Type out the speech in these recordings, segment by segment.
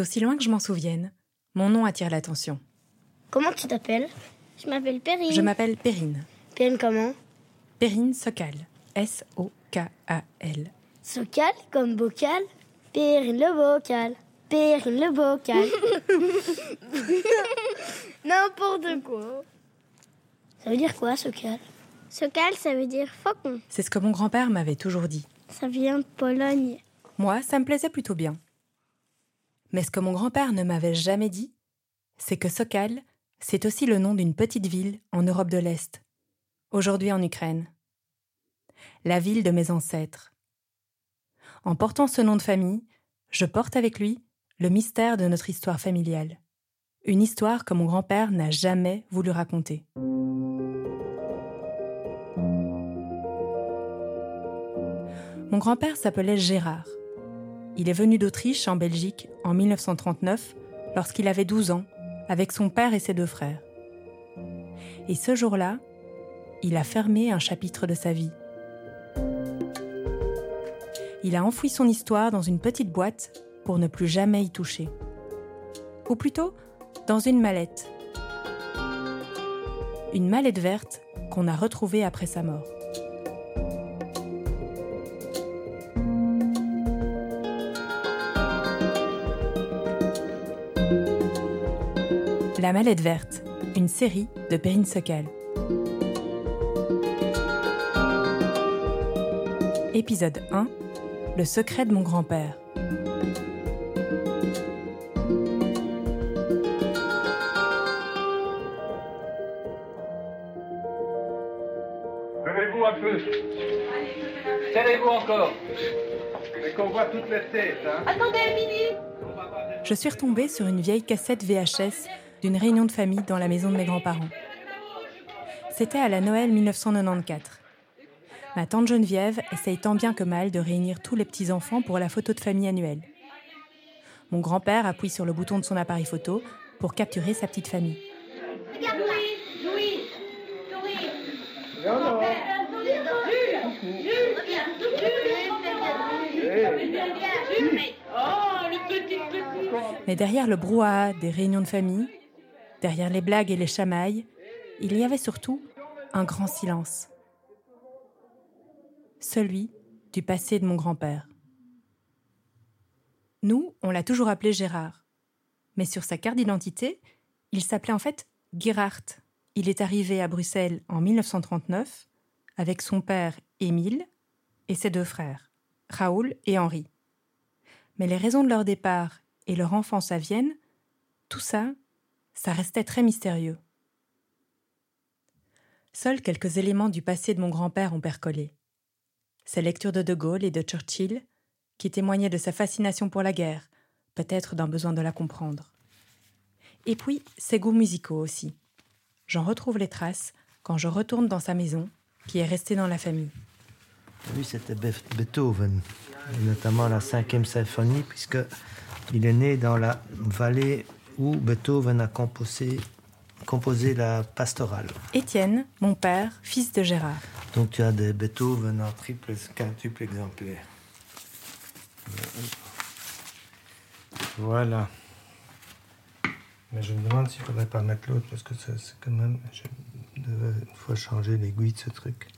D'aussi loin que je m'en souvienne, mon nom attire l'attention. Comment tu t'appelles? Je m'appelle Perrine. Je m'appelle Perrine. Perrine comment? Perrine Sokal. S-O-K-A-L. Sokal comme bocal Perrine le bocal. Perrine le bocal. N'importe quoi. Ça veut dire quoi, Sokal? Sokal, ça veut dire faucon. C'est ce que mon grand-père m'avait toujours dit. Ça vient de Pologne. Moi, ça me plaisait plutôt bien. Mais ce que mon grand-père ne m'avait jamais dit, c'est que Sokal, c'est aussi le nom d'une petite ville en Europe de l'Est, aujourd'hui en Ukraine. La ville de mes ancêtres. En portant ce nom de famille, je porte avec lui le mystère de notre histoire familiale. Une histoire que mon grand-père n'a jamais voulu raconter. Mon grand-père s'appelait Gérard. Il est venu d'Autriche en Belgique en 1939 lorsqu'il avait 12 ans avec son père et ses deux frères. Et ce jour-là, il a fermé un chapitre de sa vie. Il a enfoui son histoire dans une petite boîte pour ne plus jamais y toucher. Ou plutôt, dans une mallette. Une mallette verte qu'on a retrouvée après sa mort. La mallette verte, une série de Perrine Sokal. Épisode 1 Le secret de mon grand-père. Levez-vous un peu. Serrez-vous encore. Et qu'on voit toutes les têtes, hein. Je suis retombée sur une vieille cassette VHS d'une réunion de famille dans la maison de mes grands-parents. C'était à la Noël 1994. Ma tante Geneviève essaye tant bien que mal de réunir tous les petits-enfants pour la photo de famille annuelle. Mon grand-père appuie sur le bouton de son appareil photo pour capturer sa petite famille. Mais derrière le brouhaha des réunions de famille, derrière les blagues et les chamailles, il y avait surtout un grand silence. Celui du passé de mon grand-père. Nous, on l'a toujours appelé Gérard. Mais sur sa carte d'identité, il s'appelait en fait Gerhardt. Il est arrivé à Bruxelles en 1939 avec son père Émile et ses deux frères, Raoul et Henri. Mais les raisons de leur départ et leur enfance à Vienne, tout ça, ça restait très mystérieux. Seuls quelques éléments du passé de mon grand-père ont percolé. Ses lectures de De Gaulle et de Churchill, qui témoignaient de sa fascination pour la guerre, peut-être d'un besoin de la comprendre. Et puis ses goûts musicaux aussi. J'en retrouve les traces quand je retourne dans sa maison, qui est restée dans la famille. Lui, c'était Beethoven, et notamment la cinquième symphonie, puisque il est né dans la vallée où Beethoven a composé, composé la pastorale. Étienne, mon père, fils de Gérard. Donc tu as des Beethoven en triple, quintuple exemplaire. Voilà. Mais je me demande s'il ne faudrait pas mettre l'autre, parce que c'est quand même... Je devais une fois changer l'aiguille de ce truc.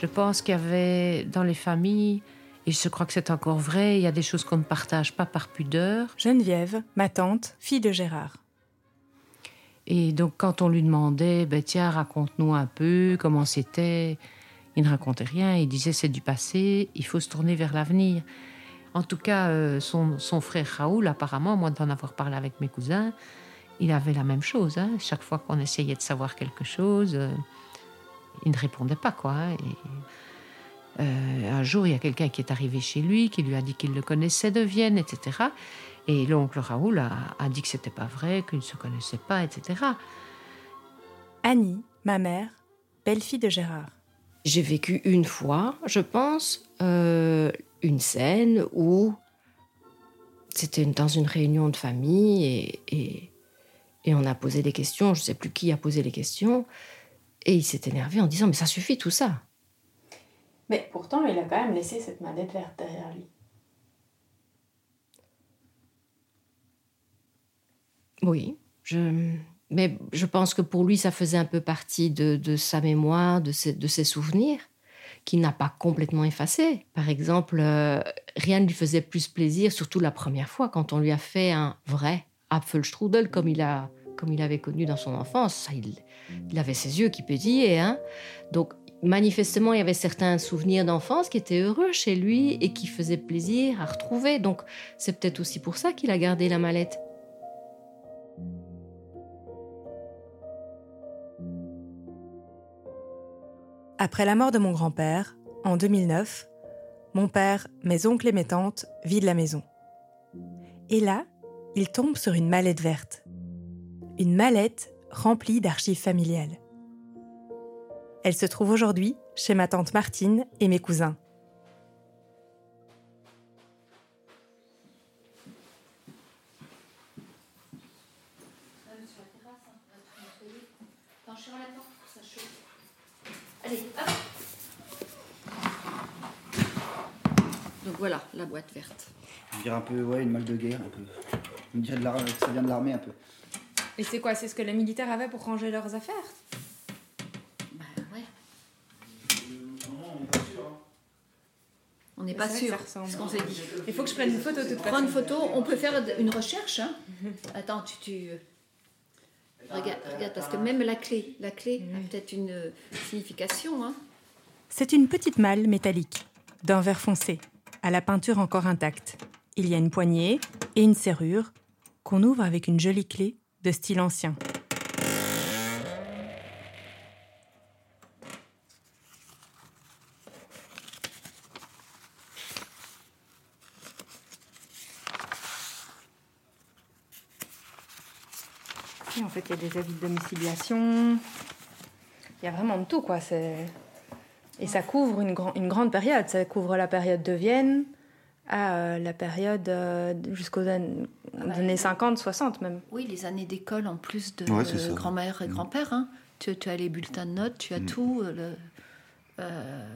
Je pense qu'il y avait dans les familles, et je crois que c'est encore vrai, il y a des choses qu'on ne partage pas par pudeur. Geneviève, ma tante, fille de Gérard. Et donc quand on lui demandait, ben, tiens, raconte-nous un peu comment c'était, il ne racontait rien, il disait c'est du passé, il faut se tourner vers l'avenir. En tout cas, euh, son, son, frère Raoul, apparemment, moi d'en avoir parlé avec mes cousins, il avait la même chose. Hein. Chaque fois qu'on essayait de savoir quelque chose, euh, il ne répondait pas. quoi. Hein. Et, euh, un jour, il y a quelqu'un qui est arrivé chez lui, qui lui a dit qu'il le connaissait de Vienne, etc. Et l'oncle Raoul a, a, dit que c'était pas vrai, qu'il ne se connaissait pas, etc. Annie, ma mère, belle-fille de Gérard. J'ai vécu une fois, je pense, euh, une scène où c'était dans une réunion de famille et, et, et on a posé des questions. Je ne sais plus qui a posé les questions. Et il s'est énervé en disant Mais ça suffit tout ça. Mais pourtant, il a quand même laissé cette mallette verte derrière lui. Oui, je, mais je pense que pour lui, ça faisait un peu partie de, de sa mémoire, de ses, de ses souvenirs, qu'il n'a pas complètement effacé. Par exemple, euh, rien ne lui faisait plus plaisir, surtout la première fois, quand on lui a fait un vrai Apfelstrudel, comme il, a, comme il avait connu dans son enfance. Ça, il, avait ses yeux qui pétillaient. Hein. Donc, manifestement, il y avait certains souvenirs d'enfance qui étaient heureux chez lui et qui faisaient plaisir à retrouver. Donc, c'est peut-être aussi pour ça qu'il a gardé la mallette. Après la mort de mon grand-père, en 2009, mon père, mes oncles et mes tantes vident la maison. Et là, il tombe sur une mallette verte. Une mallette remplie d'archives familiales. Elle se trouve aujourd'hui chez ma tante Martine et mes cousins. Donc voilà, la boîte verte. On dirait un peu, ouais, une malle de guerre, un peu. On dirait de ça vient de l'armée, un peu. Et c'est quoi C'est ce que les militaires avaient pour ranger leurs affaires? Ouais. On n'est pas vrai que sûr. ça ressemble. ce qu'on s'est dit. Il faut que je prenne une photo toute Prends une photo, on peut faire une recherche. Hein. Attends, tu, tu... Regarde, regarde, parce que même la clé, la clé a peut-être une euh, signification. Hein. C'est une petite malle métallique, d'un vert foncé, à la peinture encore intacte. Il y a une poignée et une serrure qu'on ouvre avec une jolie clé de style ancien. En fait, il y a des avis de domiciliation. Il y a vraiment de tout, quoi. Et ça couvre une grande période. Ça couvre la période de Vienne à euh, la période euh, jusqu'aux an- bah, années 50, 60 même. Oui, les années d'école en plus de Ouais, grand-mère et Mm. grand-père. Hein. Tu, tu as les bulletins de notes, tu as Mm. tout. euh, le- euh,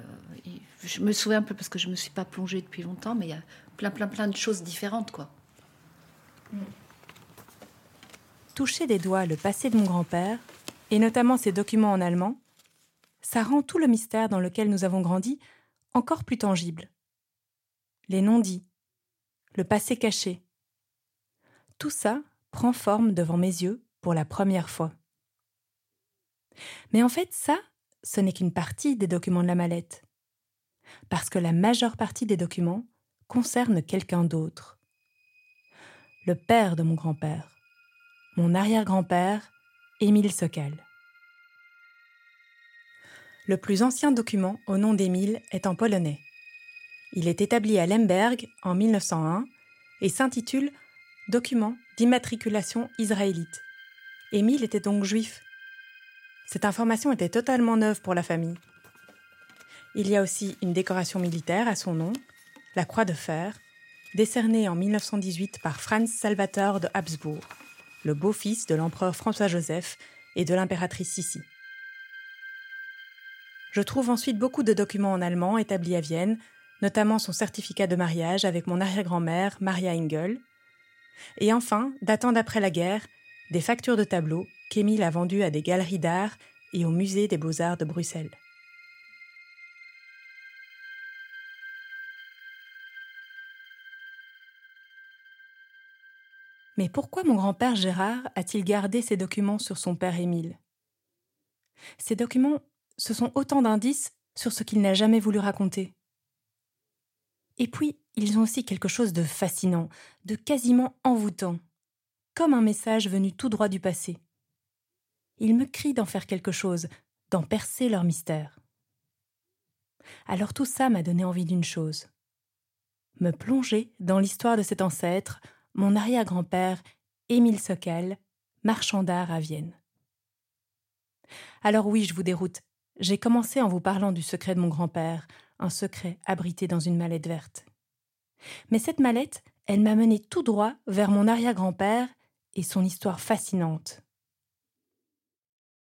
je me souviens un peu parce que je ne me suis pas plongée depuis longtemps, mais il y a plein, plein, plein de choses différentes, quoi. Toucher des doigts le passé de mon grand-père, et notamment ses documents en allemand, ça rend tout le mystère dans lequel nous avons grandi encore plus tangible. Les non-dits, le passé caché. Tout ça prend forme devant mes yeux pour la première fois. Mais en fait, ça, ce n'est qu'une partie des documents de la mallette. Parce que la majeure partie des documents concerne quelqu'un d'autre. Le père de mon grand-père mon arrière-grand-père, Émile Sokal. Le plus ancien document au nom d'Émile est en polonais. Il est établi à Lemberg en 1901 et s'intitule Document d'immatriculation israélite. Émile était donc juif. Cette information était totalement neuve pour la famille. Il y a aussi une décoration militaire à son nom, la Croix de fer, décernée en 1918 par Franz Salvator de Habsbourg le beau-fils de l'empereur François-Joseph et de l'impératrice Sissi. Je trouve ensuite beaucoup de documents en allemand établis à Vienne, notamment son certificat de mariage avec mon arrière-grand-mère Maria Engel, et enfin, datant d'après la guerre, des factures de tableaux qu'Émile a vendues à des galeries d'art et au musée des beaux-arts de Bruxelles. Mais pourquoi mon grand-père Gérard a-t-il gardé ces documents sur son père Émile? Ces documents, ce sont autant d'indices sur ce qu'il n'a jamais voulu raconter. Et puis, ils ont aussi quelque chose de fascinant, de quasiment envoûtant, comme un message venu tout droit du passé. Ils me crient d'en faire quelque chose, d'en percer leur mystère. Alors tout ça m'a donné envie d'une chose. Me plonger dans l'histoire de cet ancêtre mon arrière-grand-père, Émile Sokal, marchand d'art à Vienne. Alors oui, je vous déroute. J'ai commencé en vous parlant du secret de mon grand-père, un secret abrité dans une mallette verte. Mais cette mallette, elle m'a mené tout droit vers mon arrière-grand-père et son histoire fascinante.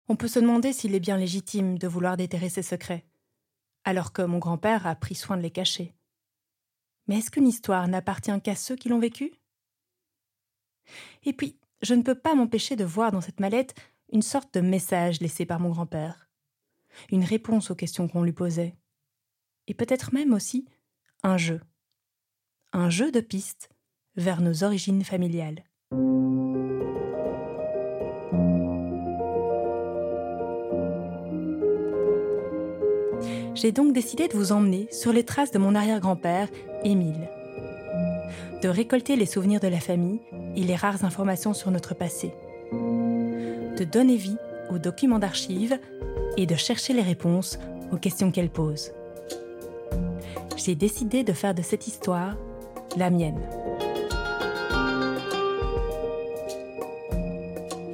On peut se demander s'il est bien légitime de vouloir déterrer ses secrets, alors que mon grand-père a pris soin de les cacher. Mais est-ce qu'une histoire n'appartient qu'à ceux qui l'ont vécue? Et puis, je ne peux pas m'empêcher de voir dans cette mallette une sorte de message laissé par mon grand-père, une réponse aux questions qu'on lui posait, et peut-être même aussi un jeu, un jeu de pistes vers nos origines familiales. J'ai donc décidé de vous emmener sur les traces de mon arrière-grand-père, Émile, de récolter les souvenirs de la famille et les rares informations sur notre passé, de donner vie aux documents d'archives et de chercher les réponses aux questions qu'elles posent. J'ai décidé de faire de cette histoire la mienne.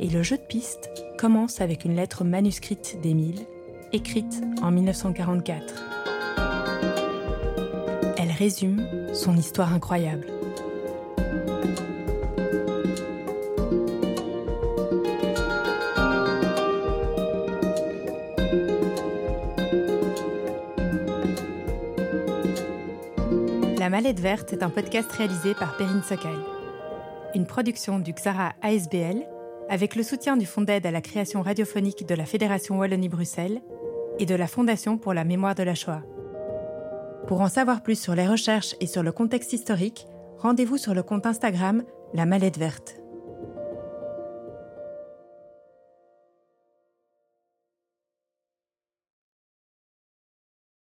Et le jeu de piste commence avec une lettre manuscrite d'Émile, écrite en 1944. Elle résume son histoire incroyable. Mallette Verte est un podcast réalisé par Perrine Sokal. Une production du Xara ASBL avec le soutien du Fonds d'aide à la création radiophonique de la Fédération Wallonie-Bruxelles et de la Fondation pour la mémoire de la Shoah. Pour en savoir plus sur les recherches et sur le contexte historique, rendez-vous sur le compte Instagram La Mallette Verte.